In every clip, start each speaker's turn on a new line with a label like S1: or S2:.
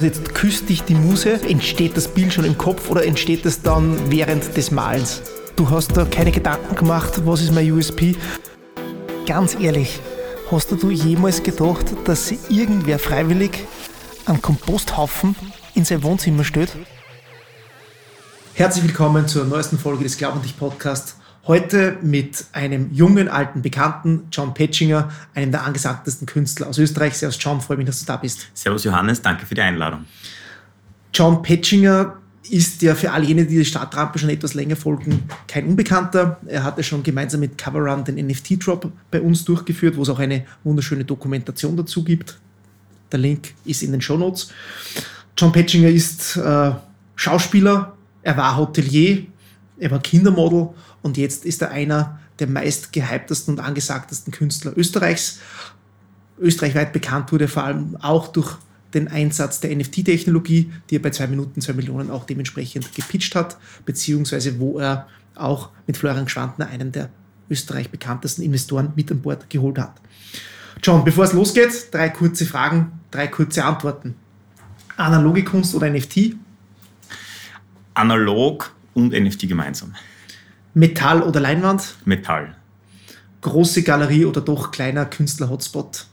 S1: Jetzt küsst dich die Muse, entsteht das Bild schon im Kopf oder entsteht es dann während des Malens? Du hast da keine Gedanken gemacht, was ist mein USP? Ganz ehrlich, hast du jemals gedacht, dass irgendwer freiwillig einen Komposthaufen in sein Wohnzimmer stellt? Herzlich willkommen zur neuesten Folge des Glaub und dich Podcast. Heute mit einem jungen, alten Bekannten, John Petchinger, einem der angesagtesten Künstler aus Österreich. Servus John, freue mich, dass du da bist.
S2: Servus Johannes, danke für die Einladung.
S1: John Petchinger ist ja für all jene, die die Startrampe schon etwas länger folgen, kein Unbekannter. Er hatte schon gemeinsam mit Coverrun den NFT-Drop bei uns durchgeführt, wo es auch eine wunderschöne Dokumentation dazu gibt. Der Link ist in den Show Notes. John Petchinger ist äh, Schauspieler, er war Hotelier, er war Kindermodel und jetzt ist er einer der meist gehyptesten und angesagtesten Künstler Österreichs. Österreichweit bekannt wurde er vor allem auch durch den Einsatz der NFT-Technologie, die er bei zwei Minuten zwei Millionen auch dementsprechend gepitcht hat, beziehungsweise wo er auch mit Florian Schwantner einen der Österreich bekanntesten Investoren mit an Bord geholt hat. John, bevor es losgeht, drei kurze Fragen, drei kurze Antworten. Analoge Kunst oder NFT?
S2: Analog und NFT gemeinsam.
S1: Metall oder Leinwand?
S2: Metall.
S1: Große Galerie oder doch kleiner Künstler-Hotspot?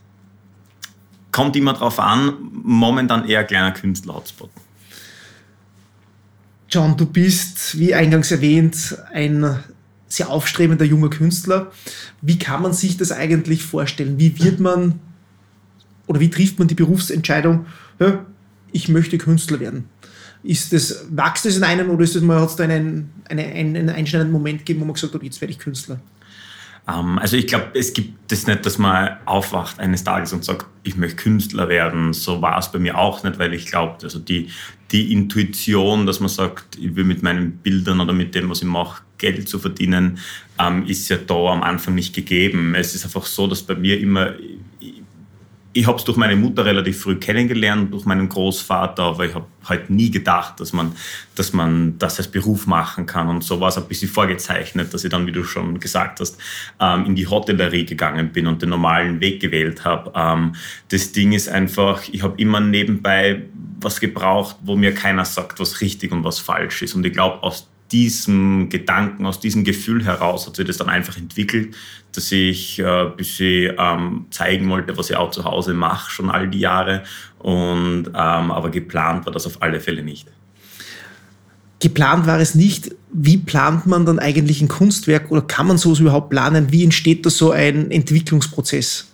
S2: Kommt immer drauf an, momentan eher kleiner Künstler-Hotspot.
S1: John, du bist, wie eingangs erwähnt, ein sehr aufstrebender junger Künstler. Wie kann man sich das eigentlich vorstellen? Wie wird man oder wie trifft man die Berufsentscheidung, ich möchte Künstler werden? Ist das, wächst es in einem oder ist es mal, hat es da einen, einen, einen einschneidenden Moment gegeben, wo man gesagt hat, jetzt werde ich Künstler?
S2: Ähm, also ich glaube, es gibt das nicht, dass man aufwacht eines Tages und sagt, ich möchte Künstler werden. So war es bei mir auch nicht, weil ich glaube, also die, die Intuition, dass man sagt, ich will mit meinen Bildern oder mit dem, was ich mache, Geld zu verdienen, ähm, ist ja da am Anfang nicht gegeben. Es ist einfach so, dass bei mir immer, ich habe es durch meine Mutter relativ früh kennengelernt, durch meinen Großvater, aber ich habe halt nie gedacht, dass man, dass man das als Beruf machen kann. Und so war es ein bisschen vorgezeichnet, dass ich dann, wie du schon gesagt hast, ähm, in die Hotellerie gegangen bin und den normalen Weg gewählt habe. Ähm, das Ding ist einfach, ich habe immer nebenbei was gebraucht, wo mir keiner sagt, was richtig und was falsch ist. Und ich glaube, aus diesem Gedanken, aus diesem Gefühl heraus hat sich das dann einfach entwickelt, dass ich äh, ein bisschen ähm, zeigen wollte, was ich auch zu Hause mache, schon all die Jahre. Und, ähm, aber geplant war das auf alle Fälle nicht.
S1: Geplant war es nicht. Wie plant man dann eigentlich ein Kunstwerk oder kann man sowas überhaupt planen? Wie entsteht da so ein Entwicklungsprozess?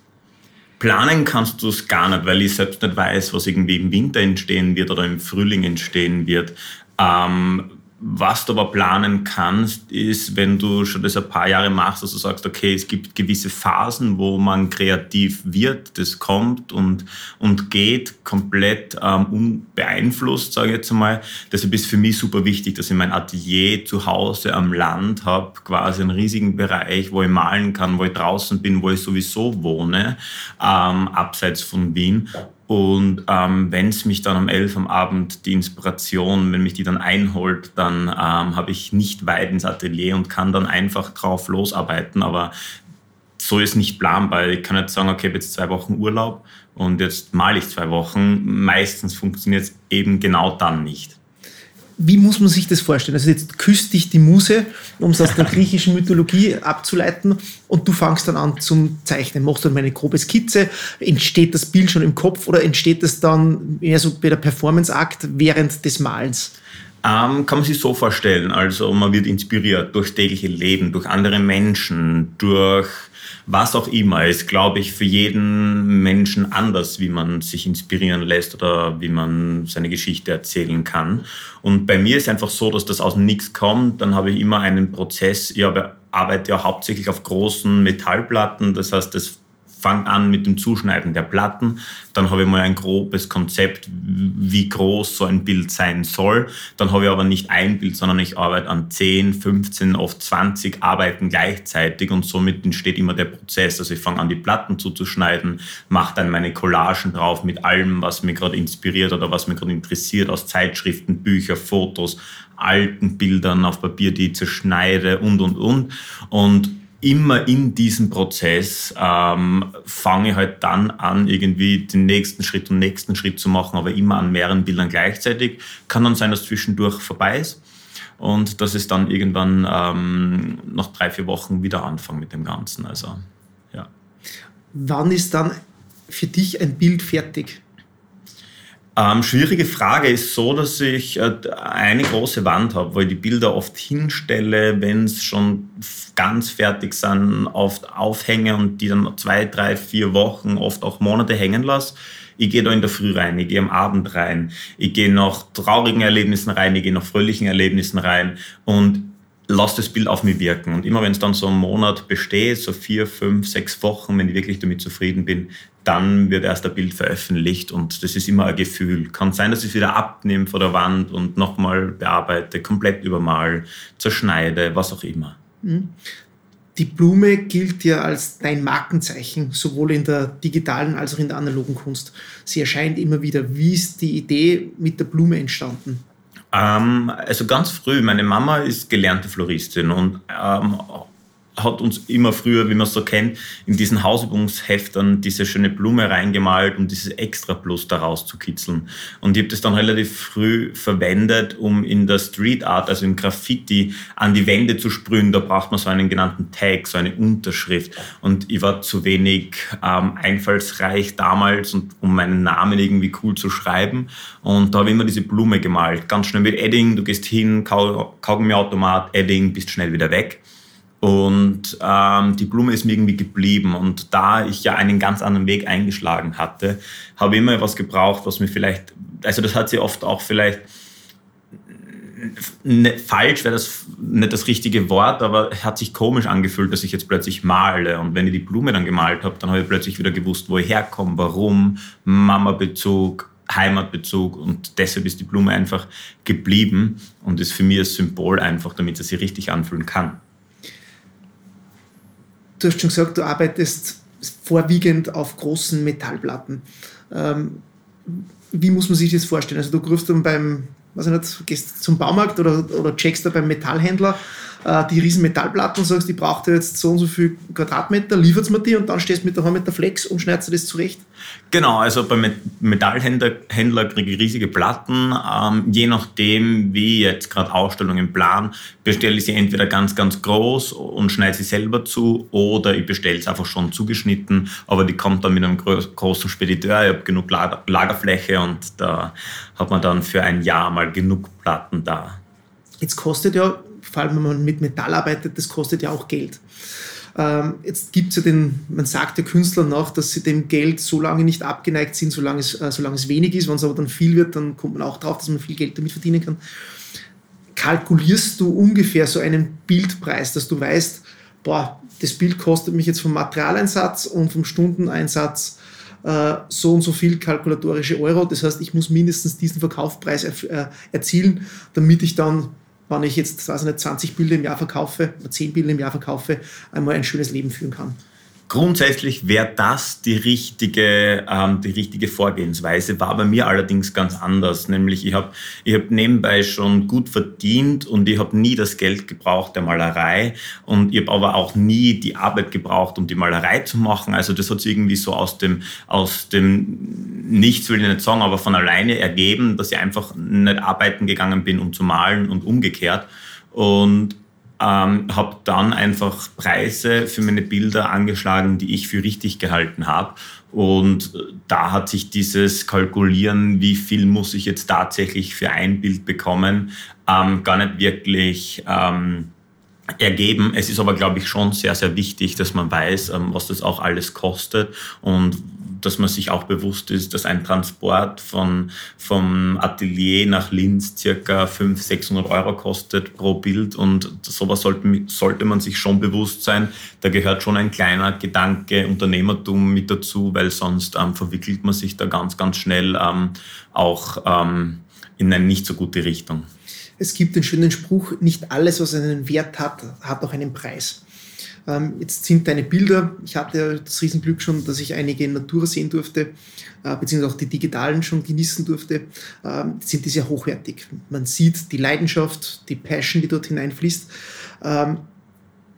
S2: Planen kannst du es gar nicht, weil ich selbst nicht weiß, was irgendwie im Winter entstehen wird oder im Frühling entstehen wird. Ähm, was du aber planen kannst, ist, wenn du schon das ein paar Jahre machst, dass du sagst, okay, es gibt gewisse Phasen, wo man kreativ wird, das kommt und, und geht komplett ähm, unbeeinflusst, sage ich jetzt mal. Deshalb ist für mich super wichtig, dass ich mein Atelier zu Hause am Land habe, quasi einen riesigen Bereich, wo ich malen kann, wo ich draußen bin, wo ich sowieso wohne, ähm, abseits von Wien und ähm, wenn es mich dann um elf am Abend die Inspiration, wenn mich die dann einholt, dann ähm, habe ich nicht weit ins Atelier und kann dann einfach drauf losarbeiten. Aber so ist nicht planbar. Ich kann nicht sagen, okay, ich habe jetzt zwei Wochen Urlaub und jetzt male ich zwei Wochen. Meistens funktioniert es eben genau dann nicht
S1: wie muss man sich das vorstellen? Also jetzt küsst dich die Muse, um es aus der griechischen Mythologie abzuleiten, und du fangst dann an zum Zeichnen, machst dann eine grobe Skizze, entsteht das Bild schon im Kopf oder entsteht das dann eher so bei der Performance-Akt während des Malens?
S2: Ähm, kann man sich so vorstellen. Also man wird inspiriert durch tägliche Leben, durch andere Menschen, durch was auch immer, ist, glaube ich, für jeden Menschen anders, wie man sich inspirieren lässt oder wie man seine Geschichte erzählen kann. Und bei mir ist einfach so, dass das aus nichts kommt. Dann habe ich immer einen Prozess. Ich arbeite ja hauptsächlich auf großen Metallplatten. Das heißt, das fang an mit dem Zuschneiden der Platten. Dann habe ich mal ein grobes Konzept, wie groß so ein Bild sein soll. Dann habe ich aber nicht ein Bild, sondern ich arbeite an 10, 15, oft 20 Arbeiten gleichzeitig und somit entsteht immer der Prozess. Also ich fange an, die Platten zuzuschneiden, mache dann meine Collagen drauf mit allem, was mir gerade inspiriert oder was mir gerade interessiert aus Zeitschriften, Bücher, Fotos, alten Bildern auf Papier, die ich zerschneide und, und, und. Und immer in diesem Prozess ähm, fange halt dann an, irgendwie den nächsten Schritt und nächsten Schritt zu machen, aber immer an mehreren Bildern gleichzeitig. Kann dann sein, dass zwischendurch vorbei ist und dass es dann irgendwann ähm, nach drei, vier Wochen wieder anfange mit dem Ganzen. Also, ja.
S1: Wann ist dann für dich ein Bild fertig?
S2: Ähm, schwierige Frage ist so, dass ich äh, eine große Wand habe, wo ich die Bilder oft hinstelle, wenn es schon ganz fertig sind, oft aufhänge und die dann zwei, drei, vier Wochen, oft auch Monate hängen lasse. Ich gehe da in der Früh rein, ich gehe am Abend rein, ich gehe nach traurigen Erlebnissen rein, ich gehe nach fröhlichen Erlebnissen rein und lass das Bild auf mich wirken. Und immer wenn es dann so einen Monat besteht, so vier, fünf, sechs Wochen, wenn ich wirklich damit zufrieden bin, dann wird erst ein Bild veröffentlicht und das ist immer ein Gefühl. Kann sein, dass ich es wieder abnehme von der Wand und nochmal bearbeite, komplett übermal, zerschneide, was auch immer. Mhm.
S1: Die Blume gilt ja als dein Markenzeichen, sowohl in der digitalen als auch in der analogen Kunst. Sie erscheint immer wieder. Wie ist die Idee mit der Blume entstanden?
S2: Ähm, also ganz früh, meine Mama ist gelernte Floristin und ähm, hat uns immer früher, wie man es so kennt, in diesen Hausübungsheftern diese schöne Blume reingemalt, um dieses Extra Plus daraus zu kitzeln. Und ich habe das dann relativ früh verwendet, um in der Street Art, also im Graffiti, an die Wände zu sprühen. Da braucht man so einen genannten Tag, so eine Unterschrift. Und ich war zu wenig ähm, einfallsreich damals, und, um meinen Namen irgendwie cool zu schreiben. Und da habe ich immer diese Blume gemalt. Ganz schnell mit Edding, du gehst hin, Kaugummiautomat, Edding, bist schnell wieder weg. Und ähm, die Blume ist mir irgendwie geblieben. Und da ich ja einen ganz anderen Weg eingeschlagen hatte, habe ich immer was gebraucht, was mir vielleicht, also das hat sie oft auch vielleicht, ne, falsch wäre das nicht das richtige Wort, aber hat sich komisch angefühlt, dass ich jetzt plötzlich male. Und wenn ich die Blume dann gemalt habe, dann habe ich plötzlich wieder gewusst, wo ich herkomme, warum, Mama-Bezug, Heimatbezug und deshalb ist die Blume einfach geblieben und ist für mich ein Symbol einfach, damit sie sich richtig anfühlen kann
S1: du hast schon gesagt, du arbeitest vorwiegend auf großen Metallplatten. Ähm, wie muss man sich das vorstellen? Also du rufst dann beim, was ich nicht, gehst zum Baumarkt oder, oder checkst da beim Metallhändler äh, die riesen Metallplatten und sagst, die braucht jetzt so und so viel Quadratmeter, liefert mir die und dann stehst du mit der Hand mit der Flex und schneidest du das zurecht?
S2: Genau, also beim Metallhändler Händler kriege ich riesige Platten. Ähm, je nachdem, wie jetzt gerade Ausstellungen plan, bestelle ich sie entweder ganz, ganz groß und schneide sie selber zu oder ich bestelle es einfach schon zugeschnitten, aber die kommt dann mit einem großen Spediteur. Ich habe genug Lagerfläche und da hat man dann für ein Jahr mal genug Platten da.
S1: Jetzt kostet ja vor allem wenn man mit Metall arbeitet, das kostet ja auch Geld. Ähm, jetzt gibt es ja den, man sagt der Künstlern nach, dass sie dem Geld so lange nicht abgeneigt sind, solange es, äh, solange es wenig ist. Wenn es aber dann viel wird, dann kommt man auch drauf, dass man viel Geld damit verdienen kann. Kalkulierst du ungefähr so einen Bildpreis, dass du weißt, boah, das Bild kostet mich jetzt vom Materialeinsatz und vom Stundeneinsatz äh, so und so viel kalkulatorische Euro. Das heißt, ich muss mindestens diesen Verkaufspreis er, äh, erzielen, damit ich dann wenn ich jetzt weiß nicht, 20 Bilder im Jahr verkaufe, 10 Bilder im Jahr verkaufe, einmal ein schönes Leben führen kann.
S2: Grundsätzlich wäre das die richtige, ähm, die richtige Vorgehensweise, war bei mir allerdings ganz anders. Nämlich ich habe ich hab nebenbei schon gut verdient und ich habe nie das Geld gebraucht der Malerei und ich habe aber auch nie die Arbeit gebraucht, um die Malerei zu machen. Also das hat sich irgendwie so aus dem, aus dem Nichts will ich nicht sagen, aber von alleine ergeben, dass ich einfach nicht arbeiten gegangen bin, um zu malen und umgekehrt. Und ähm, habe dann einfach Preise für meine Bilder angeschlagen, die ich für richtig gehalten habe. Und äh, da hat sich dieses Kalkulieren, wie viel muss ich jetzt tatsächlich für ein Bild bekommen, ähm, gar nicht wirklich ähm, ergeben. Es ist aber, glaube ich, schon sehr, sehr wichtig, dass man weiß, ähm, was das auch alles kostet und dass man sich auch bewusst ist, dass ein Transport von, vom Atelier nach Linz circa 500, 600 Euro kostet pro Bild und sowas sollte, sollte man sich schon bewusst sein. Da gehört schon ein kleiner Gedanke Unternehmertum mit dazu, weil sonst ähm, verwickelt man sich da ganz, ganz schnell ähm, auch ähm, in eine nicht so gute Richtung.
S1: Es gibt den schönen Spruch, nicht alles, was einen Wert hat, hat auch einen Preis. Ähm, jetzt sind deine Bilder, ich hatte das Riesenglück schon, dass ich einige in Natura sehen durfte, äh, beziehungsweise auch die digitalen schon genießen durfte, ähm, sind die sehr hochwertig. Man sieht die Leidenschaft, die Passion, die dort hineinfließt. Ähm,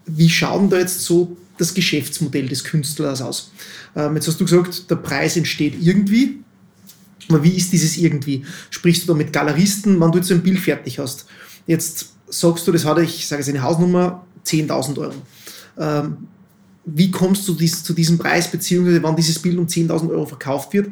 S1: wie schaut denn da jetzt so das Geschäftsmodell des Künstlers aus? Ähm, jetzt hast du gesagt, der Preis entsteht irgendwie. Aber wie ist dieses irgendwie? Sprichst du da mit Galeristen, wann du jetzt so ein Bild fertig hast? Jetzt sagst du, das hat, ich sage jetzt eine Hausnummer, 10.000 Euro. Ähm, wie kommst du dies, zu diesem Preis, beziehungsweise wann dieses Bild um 10.000 Euro verkauft wird?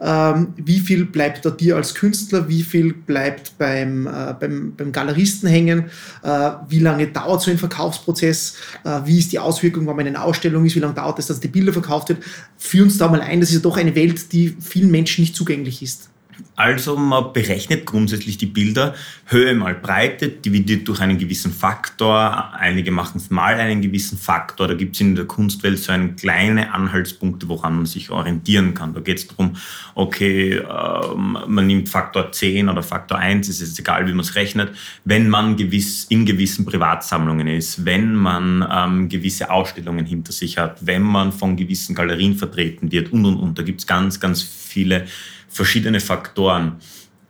S1: Ähm, wie viel bleibt da dir als Künstler? Wie viel bleibt beim, äh, beim, beim Galeristen hängen? Äh, wie lange dauert so ein Verkaufsprozess? Äh, wie ist die Auswirkung, in einer Ausstellung ist? Wie lange dauert es, dass die Bilder verkauft wird? Führ uns da mal ein. Das ist ja doch eine Welt, die vielen Menschen nicht zugänglich ist.
S2: Also man berechnet grundsätzlich die Bilder Höhe mal Breite, dividiert durch einen gewissen Faktor. Einige machen es mal einen gewissen Faktor. Da gibt es in der Kunstwelt so einen kleine Anhaltspunkte, woran man sich orientieren kann. Da geht es darum, okay, ähm, man nimmt Faktor 10 oder Faktor 1, ist jetzt egal, wie man es rechnet, wenn man gewiss, in gewissen Privatsammlungen ist, wenn man ähm, gewisse Ausstellungen hinter sich hat, wenn man von gewissen Galerien vertreten wird und, und, und. Da gibt es ganz, ganz viele verschiedene Faktoren.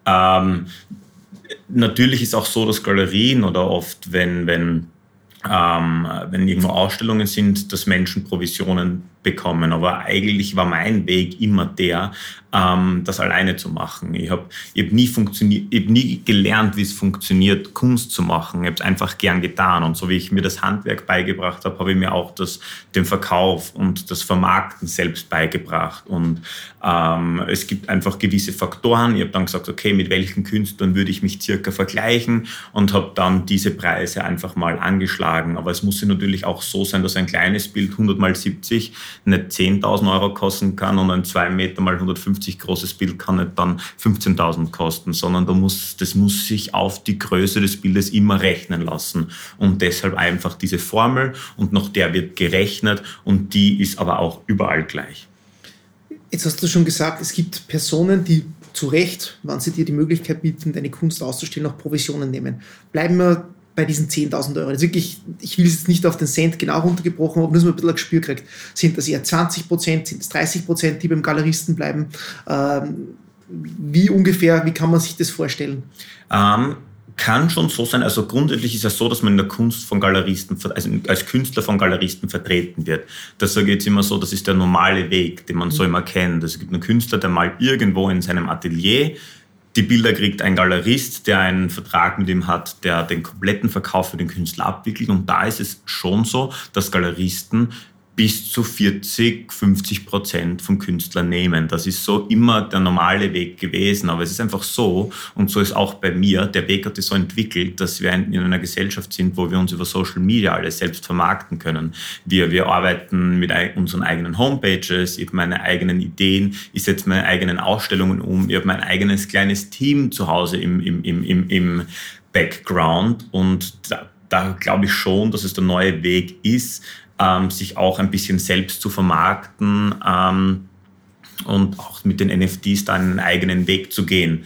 S2: Ähm, natürlich ist auch so, dass Galerien oder oft, wenn, wenn, ähm, wenn irgendwo Ausstellungen sind, dass Menschen Provisionen bekommen. Aber eigentlich war mein Weg immer der, ähm, das alleine zu machen. Ich habe ich hab nie, hab nie gelernt, wie es funktioniert, Kunst zu machen. Ich habe es einfach gern getan. Und so wie ich mir das Handwerk beigebracht habe, habe ich mir auch das, den Verkauf und das Vermarkten selbst beigebracht. Und ähm, es gibt einfach gewisse Faktoren. Ich habe dann gesagt, okay, mit welchen Künstlern würde ich mich circa vergleichen und habe dann diese Preise einfach mal angeschlagen. Aber es muss natürlich auch so sein, dass ein kleines Bild 100 mal 70 nicht 10.000 Euro kosten kann und ein 2 Meter mal 150 großes Bild kann nicht dann 15.000 kosten, sondern da muss, das muss sich auf die Größe des Bildes immer rechnen lassen. Und deshalb einfach diese Formel und nach der wird gerechnet und die ist aber auch überall gleich.
S1: Jetzt hast du schon gesagt, es gibt Personen, die zu Recht, wann sie dir die Möglichkeit bieten, deine Kunst auszustellen, auch Provisionen nehmen. Bleiben wir bei diesen 10.000 Euro. Das wirklich, ich will es jetzt nicht auf den Cent genau runtergebrochen, aber nur so ein bisschen ein Gespür kriegt. Sind das eher 20 Prozent, sind es 30 Prozent, die beim Galeristen bleiben? Ähm, wie ungefähr, wie kann man sich das vorstellen?
S2: Ähm, kann schon so sein. Also grundsätzlich ist es so, dass man in der Kunst von Galeristen, also als Künstler von Galeristen vertreten wird. Das sage ich jetzt immer so, das ist der normale Weg, den man so mhm. immer kennt. Also es gibt einen Künstler, der malt irgendwo in seinem Atelier die Bilder kriegt ein Galerist, der einen Vertrag mit ihm hat, der den kompletten Verkauf für den Künstler abwickelt. Und da ist es schon so, dass Galeristen bis zu 40, 50 Prozent vom Künstler nehmen. Das ist so immer der normale Weg gewesen. Aber es ist einfach so, und so ist auch bei mir, der Weg hat sich so entwickelt, dass wir in einer Gesellschaft sind, wo wir uns über Social Media alles selbst vermarkten können. Wir, wir arbeiten mit unseren eigenen Homepages, ich habe meine eigenen Ideen, ich setze meine eigenen Ausstellungen um, ich habe mein eigenes kleines Team zu Hause im, im, im, im, im Background und da, da glaube ich schon, dass es der neue Weg ist, ähm, sich auch ein bisschen selbst zu vermarkten ähm, und auch mit den NFTs da einen eigenen Weg zu gehen.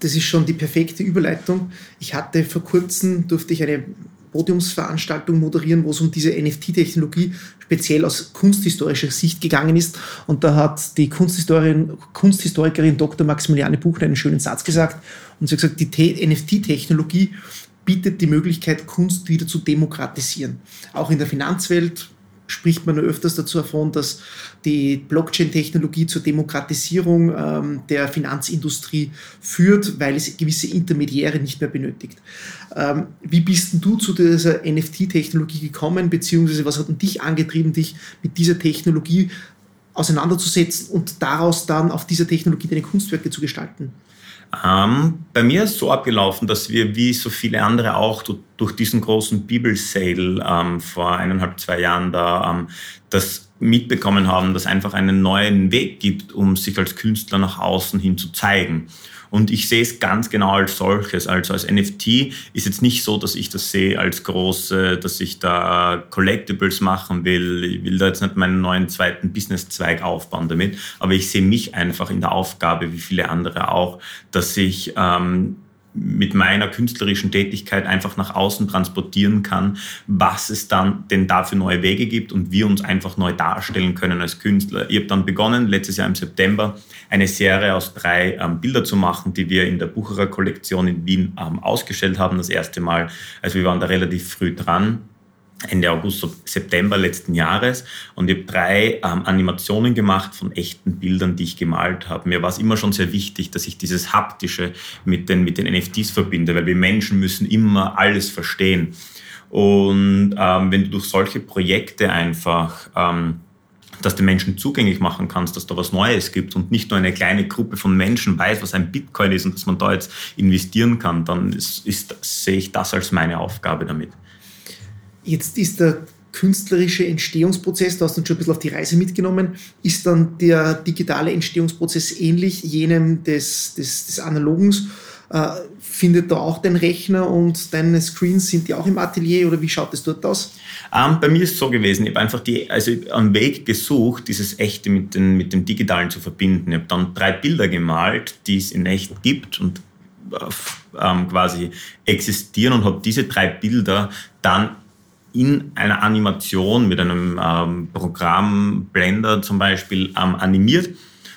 S1: Das ist schon die perfekte Überleitung. Ich hatte vor kurzem, durfte ich eine Podiumsveranstaltung moderieren, wo es um diese NFT-Technologie speziell aus kunsthistorischer Sicht gegangen ist. Und da hat die Kunsthistorikerin Dr. Maximiliane Buchner einen schönen Satz gesagt. Und sie hat gesagt, die NFT-Technologie bietet die Möglichkeit, Kunst wieder zu demokratisieren. Auch in der Finanzwelt spricht man öfters dazu davon, dass die Blockchain-Technologie zur Demokratisierung ähm, der Finanzindustrie führt, weil es gewisse Intermediäre nicht mehr benötigt. Ähm, wie bist denn du zu dieser NFT-Technologie gekommen, beziehungsweise was hat denn dich angetrieben, dich mit dieser Technologie auseinanderzusetzen und daraus dann auf dieser Technologie deine Kunstwerke zu gestalten?
S2: Ähm, bei mir ist es so abgelaufen, dass wir wie so viele andere auch durch diesen großen Bibelsale ähm, vor eineinhalb, zwei Jahren da ähm, das mitbekommen haben, dass einfach einen neuen Weg gibt, um sich als Künstler nach außen hin zu zeigen. Und ich sehe es ganz genau als solches. Also als NFT ist jetzt nicht so, dass ich das sehe als große, dass ich da Collectibles machen will. Ich will da jetzt nicht meinen neuen zweiten Businesszweig aufbauen damit. Aber ich sehe mich einfach in der Aufgabe, wie viele andere auch, dass ich ähm, mit meiner künstlerischen Tätigkeit einfach nach außen transportieren kann, was es dann denn da für neue Wege gibt und wir uns einfach neu darstellen können als Künstler. Ich habe dann begonnen, letztes Jahr im September, eine Serie aus drei ähm, Bilder zu machen, die wir in der Bucherer Kollektion in Wien ähm, ausgestellt haben, das erste Mal. Also wir waren da relativ früh dran Ende August, September letzten Jahres und ich habe drei ähm, Animationen gemacht von echten Bildern, die ich gemalt habe. Mir war es immer schon sehr wichtig, dass ich dieses Haptische mit den, mit den NFTs verbinde, weil wir Menschen müssen immer alles verstehen. Und ähm, wenn du durch solche Projekte einfach ähm, dass den Menschen zugänglich machen kannst, dass da was Neues gibt und nicht nur eine kleine Gruppe von Menschen weiß, was ein Bitcoin ist und dass man da jetzt investieren kann, dann ist, ist, sehe ich das als meine Aufgabe damit.
S1: Jetzt ist der künstlerische Entstehungsprozess, du hast uns schon ein bisschen auf die Reise mitgenommen, ist dann der digitale Entstehungsprozess ähnlich jenem des, des, des Analogens? Äh, findet da auch dein Rechner und deine Screens, sind die auch im Atelier oder wie schaut es dort aus?
S2: Ähm, bei mir ist es so gewesen, ich habe einfach die, also einen Weg gesucht, dieses Echte mit, den, mit dem Digitalen zu verbinden. Ich habe dann drei Bilder gemalt, die es in echt gibt und äh, ähm, quasi existieren und habe diese drei Bilder dann in einer Animation mit einem ähm, Programm Blender zum Beispiel ähm, animiert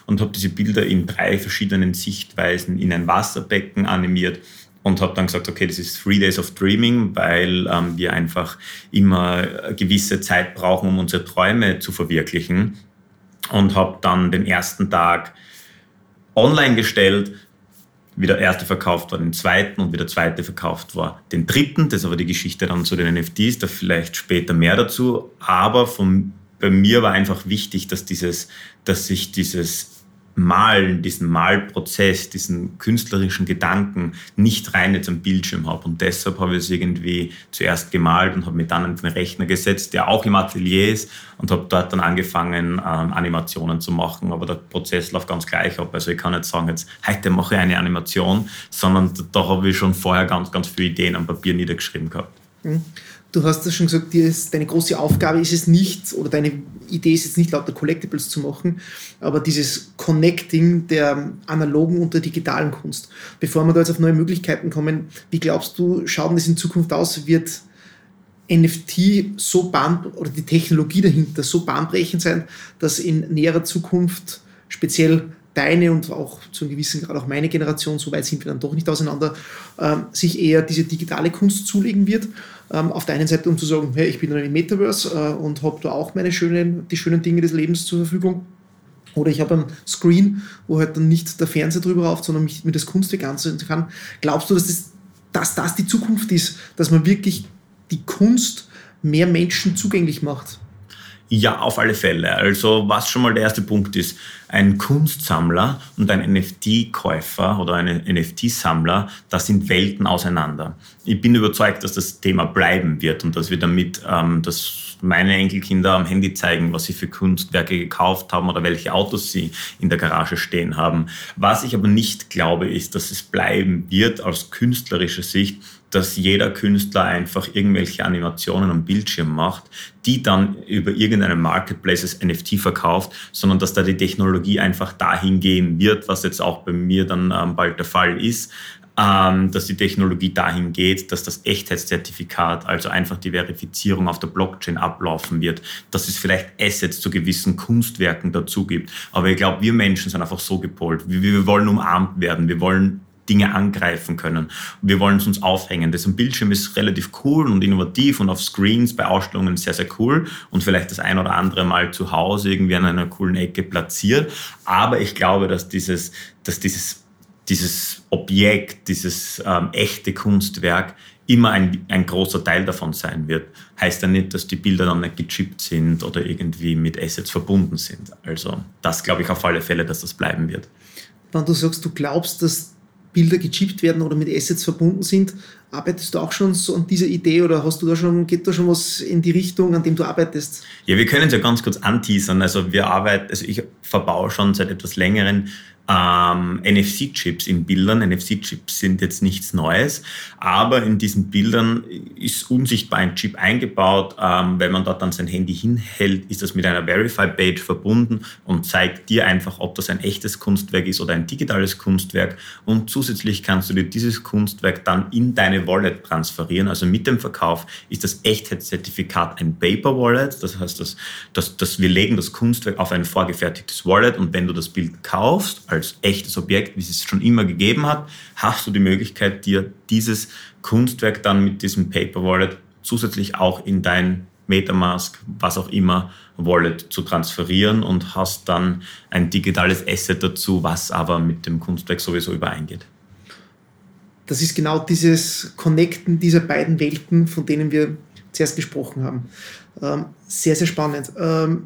S2: und habe diese Bilder in drei verschiedenen Sichtweisen in ein Wasserbecken animiert und habe dann gesagt, okay, das ist Three Days of Dreaming, weil ähm, wir einfach immer eine gewisse Zeit brauchen, um unsere Träume zu verwirklichen. Und habe dann den ersten Tag online gestellt, wie der erste verkauft war, den zweiten und wie der zweite verkauft war, den dritten. Das ist aber die Geschichte dann zu den NFTs, da vielleicht später mehr dazu. Aber von, bei mir war einfach wichtig, dass dieses, dass sich dieses Malen, diesen Malprozess, diesen künstlerischen Gedanken nicht rein jetzt am Bildschirm habe. Und deshalb habe ich es irgendwie zuerst gemalt und habe mich dann an den Rechner gesetzt, der auch im Atelier ist und habe dort dann angefangen, ähm, Animationen zu machen. Aber der Prozess läuft ganz gleich ab. Also ich kann nicht sagen, jetzt heute mache ich eine Animation, sondern da habe ich schon vorher ganz, ganz viele Ideen am Papier niedergeschrieben gehabt.
S1: Mhm. Du hast das schon gesagt, ist, deine große Aufgabe ist es nicht, oder deine Idee ist jetzt nicht lauter Collectibles zu machen, aber dieses Connecting der analogen und der digitalen Kunst. Bevor wir da jetzt auf neue Möglichkeiten kommen, wie glaubst du, schaut das in Zukunft aus? Wird NFT so bahn oder die Technologie dahinter so bahnbrechend sein, dass in näherer Zukunft speziell deine und auch zu einem gewissen Grad auch meine Generation, so weit sind wir dann doch nicht auseinander, äh, sich eher diese digitale Kunst zulegen wird. Ähm, auf der einen Seite, um zu sagen, hey, ich bin dann im Metaverse äh, und habe da auch meine schönen, die schönen Dinge des Lebens zur Verfügung. Oder ich habe einen Screen, wo halt dann nicht der Fernseher drüber rauft, sondern mich mit das Kunstwerk ansehen kann. Glaubst du, dass das, dass das die Zukunft ist, dass man wirklich die Kunst mehr Menschen zugänglich macht?
S2: Ja, auf alle Fälle. Also was schon mal der erste Punkt ist, ein Kunstsammler und ein NFT-Käufer oder ein NFT-Sammler, das sind Welten auseinander. Ich bin überzeugt, dass das Thema bleiben wird und dass wir damit, ähm, dass meine Enkelkinder am Handy zeigen, was sie für Kunstwerke gekauft haben oder welche Autos sie in der Garage stehen haben. Was ich aber nicht glaube, ist, dass es bleiben wird aus künstlerischer Sicht, dass jeder Künstler einfach irgendwelche Animationen am Bildschirm macht, die dann über irgendeinen Marketplace als NFT verkauft, sondern dass da die Technologie einfach dahin gehen wird, was jetzt auch bei mir dann ähm, bald der Fall ist, ähm, dass die Technologie dahin geht, dass das Echtheitszertifikat, also einfach die Verifizierung auf der Blockchain ablaufen wird, dass es vielleicht Assets zu gewissen Kunstwerken dazu gibt. Aber ich glaube, wir Menschen sind einfach so gepolt. Wir, wir wollen umarmt werden. Wir wollen Dinge angreifen können. Wir wollen es uns aufhängen. Das Bildschirm ist relativ cool und innovativ und auf Screens bei Ausstellungen sehr, sehr cool und vielleicht das ein oder andere Mal zu Hause irgendwie an einer coolen Ecke platziert. Aber ich glaube, dass dieses, dass dieses, dieses Objekt, dieses ähm, echte Kunstwerk immer ein, ein großer Teil davon sein wird. Heißt ja nicht, dass die Bilder dann nicht gechippt sind oder irgendwie mit Assets verbunden sind. Also das glaube ich auf alle Fälle, dass das bleiben wird.
S1: Wenn du sagst, du glaubst, dass Bilder gechippt werden oder mit Assets verbunden sind. Arbeitest du auch schon so an dieser Idee oder hast du da schon, geht da schon was in die Richtung, an dem du arbeitest?
S2: Ja, wir können es ja ganz kurz anteasern. Also wir arbeiten, also ich verbaue schon seit etwas längeren ähm, NFC-Chips in Bildern. NFC-Chips sind jetzt nichts Neues, aber in diesen Bildern ist unsichtbar ein Chip eingebaut. Ähm, wenn man dort dann sein Handy hinhält, ist das mit einer Verify-Page verbunden und zeigt dir einfach, ob das ein echtes Kunstwerk ist oder ein digitales Kunstwerk. Und zusätzlich kannst du dir dieses Kunstwerk dann in deine Wallet transferieren. Also mit dem Verkauf ist das Echtheitszertifikat ein Paper Wallet. Das heißt, dass, dass, dass wir legen das Kunstwerk auf ein vorgefertigtes Wallet und wenn du das Bild kaufst, als echtes Objekt, wie es es schon immer gegeben hat, hast du die Möglichkeit, dir dieses Kunstwerk dann mit diesem Paper Wallet zusätzlich auch in dein Metamask, was auch immer, Wallet zu transferieren und hast dann ein digitales Asset dazu, was aber mit dem Kunstwerk sowieso übereingeht.
S1: Das ist genau dieses Connecten dieser beiden Welten, von denen wir zuerst gesprochen haben. Ähm, sehr, sehr spannend. Ähm,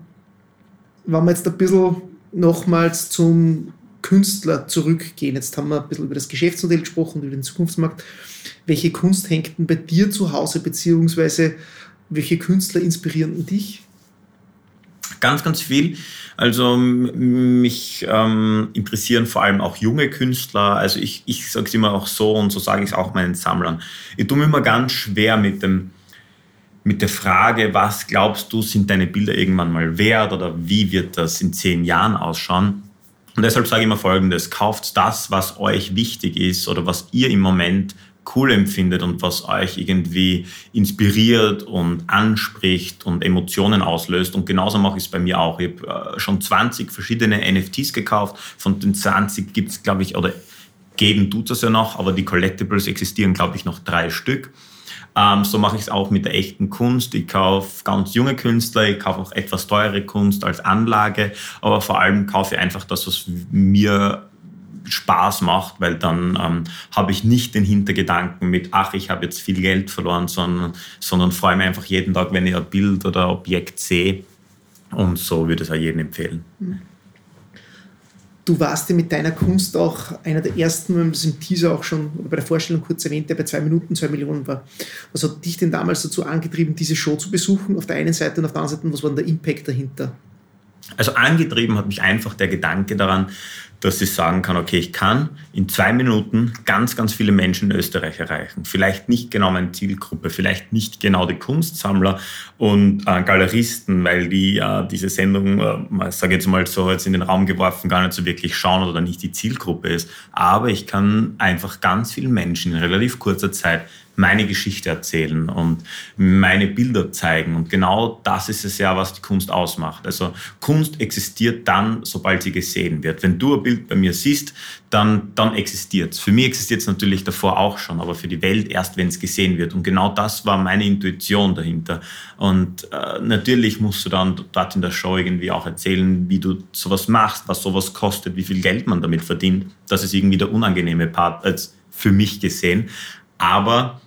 S1: wenn wir jetzt ein bisschen nochmals zum Künstler zurückgehen, jetzt haben wir ein bisschen über das Geschäftsmodell gesprochen, über den Zukunftsmarkt. Welche Kunst hängt denn bei dir zu Hause, beziehungsweise welche Künstler inspirieren dich?
S2: Ganz, ganz viel. Also mich ähm, interessieren vor allem auch junge Künstler. Also ich, ich sage es immer auch so und so sage ich es auch meinen Sammlern. Ich tue mir immer ganz schwer mit dem mit der Frage, was glaubst du, sind deine Bilder irgendwann mal wert oder wie wird das in zehn Jahren ausschauen? Und deshalb sage ich immer Folgendes, kauft das, was euch wichtig ist oder was ihr im Moment cool empfindet und was euch irgendwie inspiriert und anspricht und Emotionen auslöst. Und genauso mache ich es bei mir auch. Ich habe äh, schon 20 verschiedene NFTs gekauft. Von den 20 gibt es, glaube ich, oder geben tut es ja noch, aber die Collectibles existieren, glaube ich, noch drei Stück. Ähm, so mache ich es auch mit der echten Kunst. Ich kaufe ganz junge Künstler, ich kaufe auch etwas teure Kunst als Anlage, aber vor allem kaufe ich einfach das, was mir Spaß macht, weil dann ähm, habe ich nicht den Hintergedanken mit, ach, ich habe jetzt viel Geld verloren, sondern, sondern freue mich einfach jeden Tag, wenn ich ein Bild oder Objekt sehe. Und so würde ich es auch jedem empfehlen.
S1: Du warst ja mit deiner Kunst auch einer der ersten, wenn man das im Teaser auch schon bei der Vorstellung kurz erwähnt, der bei zwei Minuten zwei Millionen war. Was hat dich denn damals dazu angetrieben, diese Show zu besuchen, auf der einen Seite und auf der anderen Seite, was war denn der Impact dahinter?
S2: Also angetrieben hat mich einfach der Gedanke daran, dass ich sagen kann, okay, ich kann in zwei Minuten ganz, ganz viele Menschen in Österreich erreichen. Vielleicht nicht genau meine Zielgruppe, vielleicht nicht genau die Kunstsammler und äh, Galeristen, weil die äh, diese Sendung, äh, ich sage jetzt mal so, jetzt in den Raum geworfen, gar nicht so wirklich schauen oder nicht die Zielgruppe ist. Aber ich kann einfach ganz vielen Menschen in relativ kurzer Zeit meine Geschichte erzählen und meine Bilder zeigen. Und genau das ist es ja, was die Kunst ausmacht. Also Kunst existiert dann, sobald sie gesehen wird. Wenn du ein Bild bei mir siehst, dann, dann existiert es. Für mich existiert es natürlich davor auch schon, aber für die Welt erst, wenn es gesehen wird. Und genau das war meine Intuition dahinter. Und äh, natürlich musst du dann dort in der Show irgendwie auch erzählen, wie du sowas machst, was sowas kostet, wie viel Geld man damit verdient. Das ist irgendwie der unangenehme Part als für mich gesehen. Aber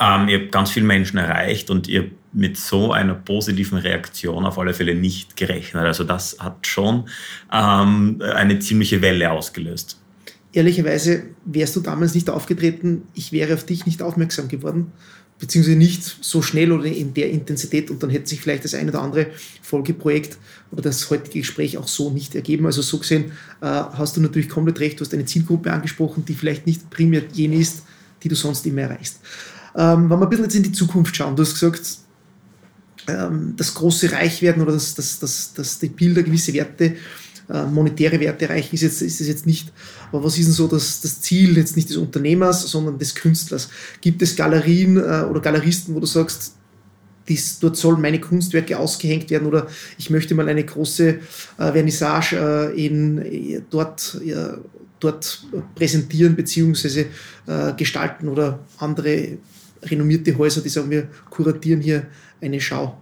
S2: ähm, ihr habt ganz viele Menschen erreicht und ihr mit so einer positiven Reaktion auf alle Fälle nicht gerechnet. Also das hat schon ähm, eine ziemliche Welle ausgelöst.
S1: Ehrlicherweise wärst du damals nicht aufgetreten, ich wäre auf dich nicht aufmerksam geworden, beziehungsweise nicht so schnell oder in der Intensität und dann hätte sich vielleicht das ein oder andere Folgeprojekt oder das heutige Gespräch auch so nicht ergeben. Also so gesehen äh, hast du natürlich komplett recht, du hast eine Zielgruppe angesprochen, die vielleicht nicht primär jene ist, die du sonst immer erreichst. Ähm, wenn wir ein bisschen jetzt in die Zukunft schauen, du hast gesagt, ähm, das große Reichwerden oder dass, dass, dass, dass die Bilder gewisse Werte, äh, monetäre Werte erreichen, ist, jetzt, ist es jetzt nicht. Aber was ist denn so das, das Ziel jetzt nicht des Unternehmers, sondern des Künstlers? Gibt es Galerien äh, oder Galeristen, wo du sagst, dies, dort sollen meine Kunstwerke ausgehängt werden oder ich möchte mal eine große äh, Vernissage äh, in, äh, dort, äh, dort präsentieren bzw. gestalten oder andere renommierte Häuser, die sagen, wir kuratieren hier eine Schau.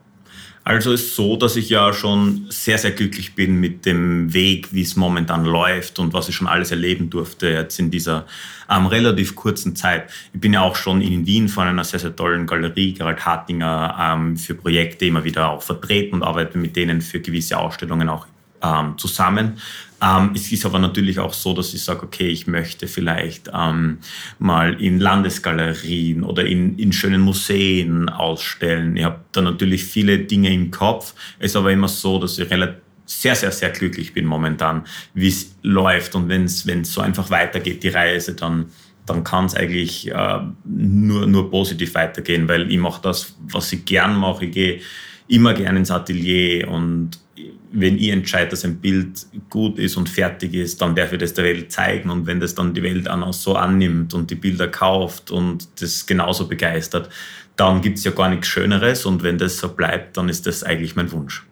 S2: Also ist so, dass ich ja schon sehr, sehr glücklich bin mit dem Weg, wie es momentan läuft und was ich schon alles erleben durfte jetzt in dieser ähm, relativ kurzen Zeit. Ich bin ja auch schon in Wien von einer sehr, sehr tollen Galerie, Gerald Hartinger, ähm, für Projekte immer wieder auch vertreten und arbeite mit denen für gewisse Ausstellungen auch ähm, zusammen. Ähm, es ist aber natürlich auch so, dass ich sage, okay, ich möchte vielleicht ähm, mal in Landesgalerien oder in, in schönen Museen ausstellen. Ich habe da natürlich viele Dinge im Kopf. Es ist aber immer so, dass ich relativ sehr, sehr, sehr glücklich bin momentan, wie es läuft. Und wenn es so einfach weitergeht, die Reise, dann, dann kann es eigentlich äh, nur, nur positiv weitergehen, weil ich mache das, was ich gern mache. Ich gehe immer gerne ins Atelier und wenn ich entscheide, dass ein Bild gut ist und fertig ist, dann darf ich das der Welt zeigen. Und wenn das dann die Welt auch so annimmt und die Bilder kauft und das genauso begeistert, dann gibt es ja gar nichts Schöneres. Und wenn das so bleibt, dann ist das eigentlich mein Wunsch.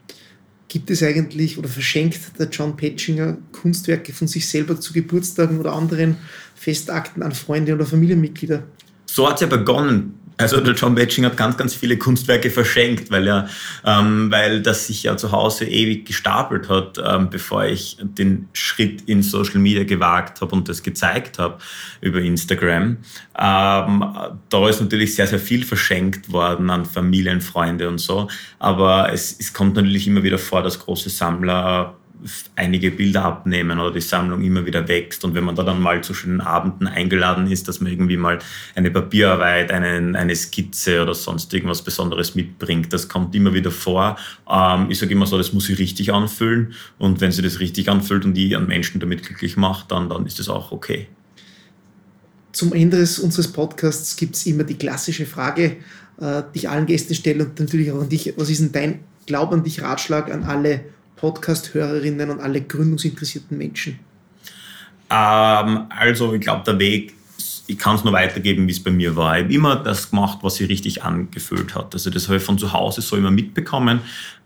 S1: Gibt es eigentlich oder verschenkt der John Petchinger Kunstwerke von sich selber zu Geburtstagen oder anderen Festakten an Freunde oder Familienmitglieder?
S2: So hat es ja begonnen Also der John Batching hat ganz, ganz viele Kunstwerke verschenkt, weil er, ähm, weil das sich ja zu Hause ewig gestapelt hat, ähm, bevor ich den Schritt in Social Media gewagt habe und das gezeigt habe über Instagram. Ähm, da ist natürlich sehr, sehr viel verschenkt worden an Familien, Freunde und so. Aber es, es kommt natürlich immer wieder vor, dass große Sammler einige Bilder abnehmen oder die Sammlung immer wieder wächst. Und wenn man da dann mal zu schönen Abenden eingeladen ist, dass man irgendwie mal eine Papierarbeit, eine, eine Skizze oder sonst irgendwas Besonderes mitbringt, das kommt immer wieder vor. Ähm, ich sage immer so, das muss sich richtig anfühlen. Und wenn sie das richtig anfühlt und die an Menschen damit glücklich macht, dann, dann ist das auch okay.
S1: Zum Ende unseres Podcasts gibt es immer die klassische Frage, äh, die ich allen Gästen stelle und natürlich auch an dich. Was ist denn dein Glaub an dich Ratschlag an alle Podcast-Hörerinnen und alle gründungsinteressierten Menschen?
S2: Ähm, also ich glaube, der Weg, ich kann es nur weitergeben, wie es bei mir war. Ich habe immer das gemacht, was sich richtig angefühlt hat. Also das habe ich von zu Hause so immer mitbekommen.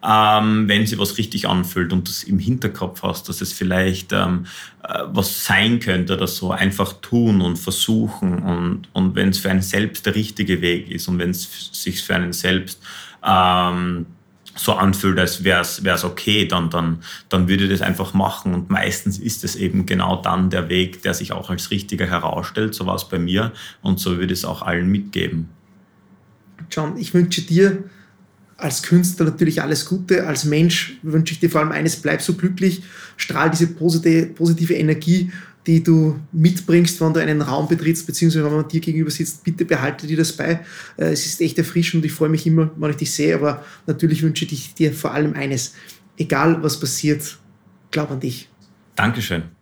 S2: Ähm, wenn sie was richtig anfühlt und das im Hinterkopf hast, dass es vielleicht ähm, äh, was sein könnte oder so, einfach tun und versuchen. Und, und wenn es für einen selbst der richtige Weg ist und wenn es sich für einen selbst ähm, so anfühlt, als wäre es okay, dann, dann, dann würde ich das einfach machen. Und meistens ist es eben genau dann der Weg, der sich auch als richtiger herausstellt. So war es bei mir und so würde ich es auch allen mitgeben.
S1: John, ich wünsche dir als Künstler natürlich alles Gute. Als Mensch wünsche ich dir vor allem eines, bleib so glücklich, strahl diese positive Energie die du mitbringst, wenn du einen Raum betrittst, beziehungsweise wenn man dir gegenüber sitzt, bitte behalte dir das bei. Äh, es ist echt erfrischend und ich freue mich immer, wenn ich dich sehe, aber natürlich wünsche ich dir vor allem eines. Egal was passiert, glaub an dich.
S2: Dankeschön.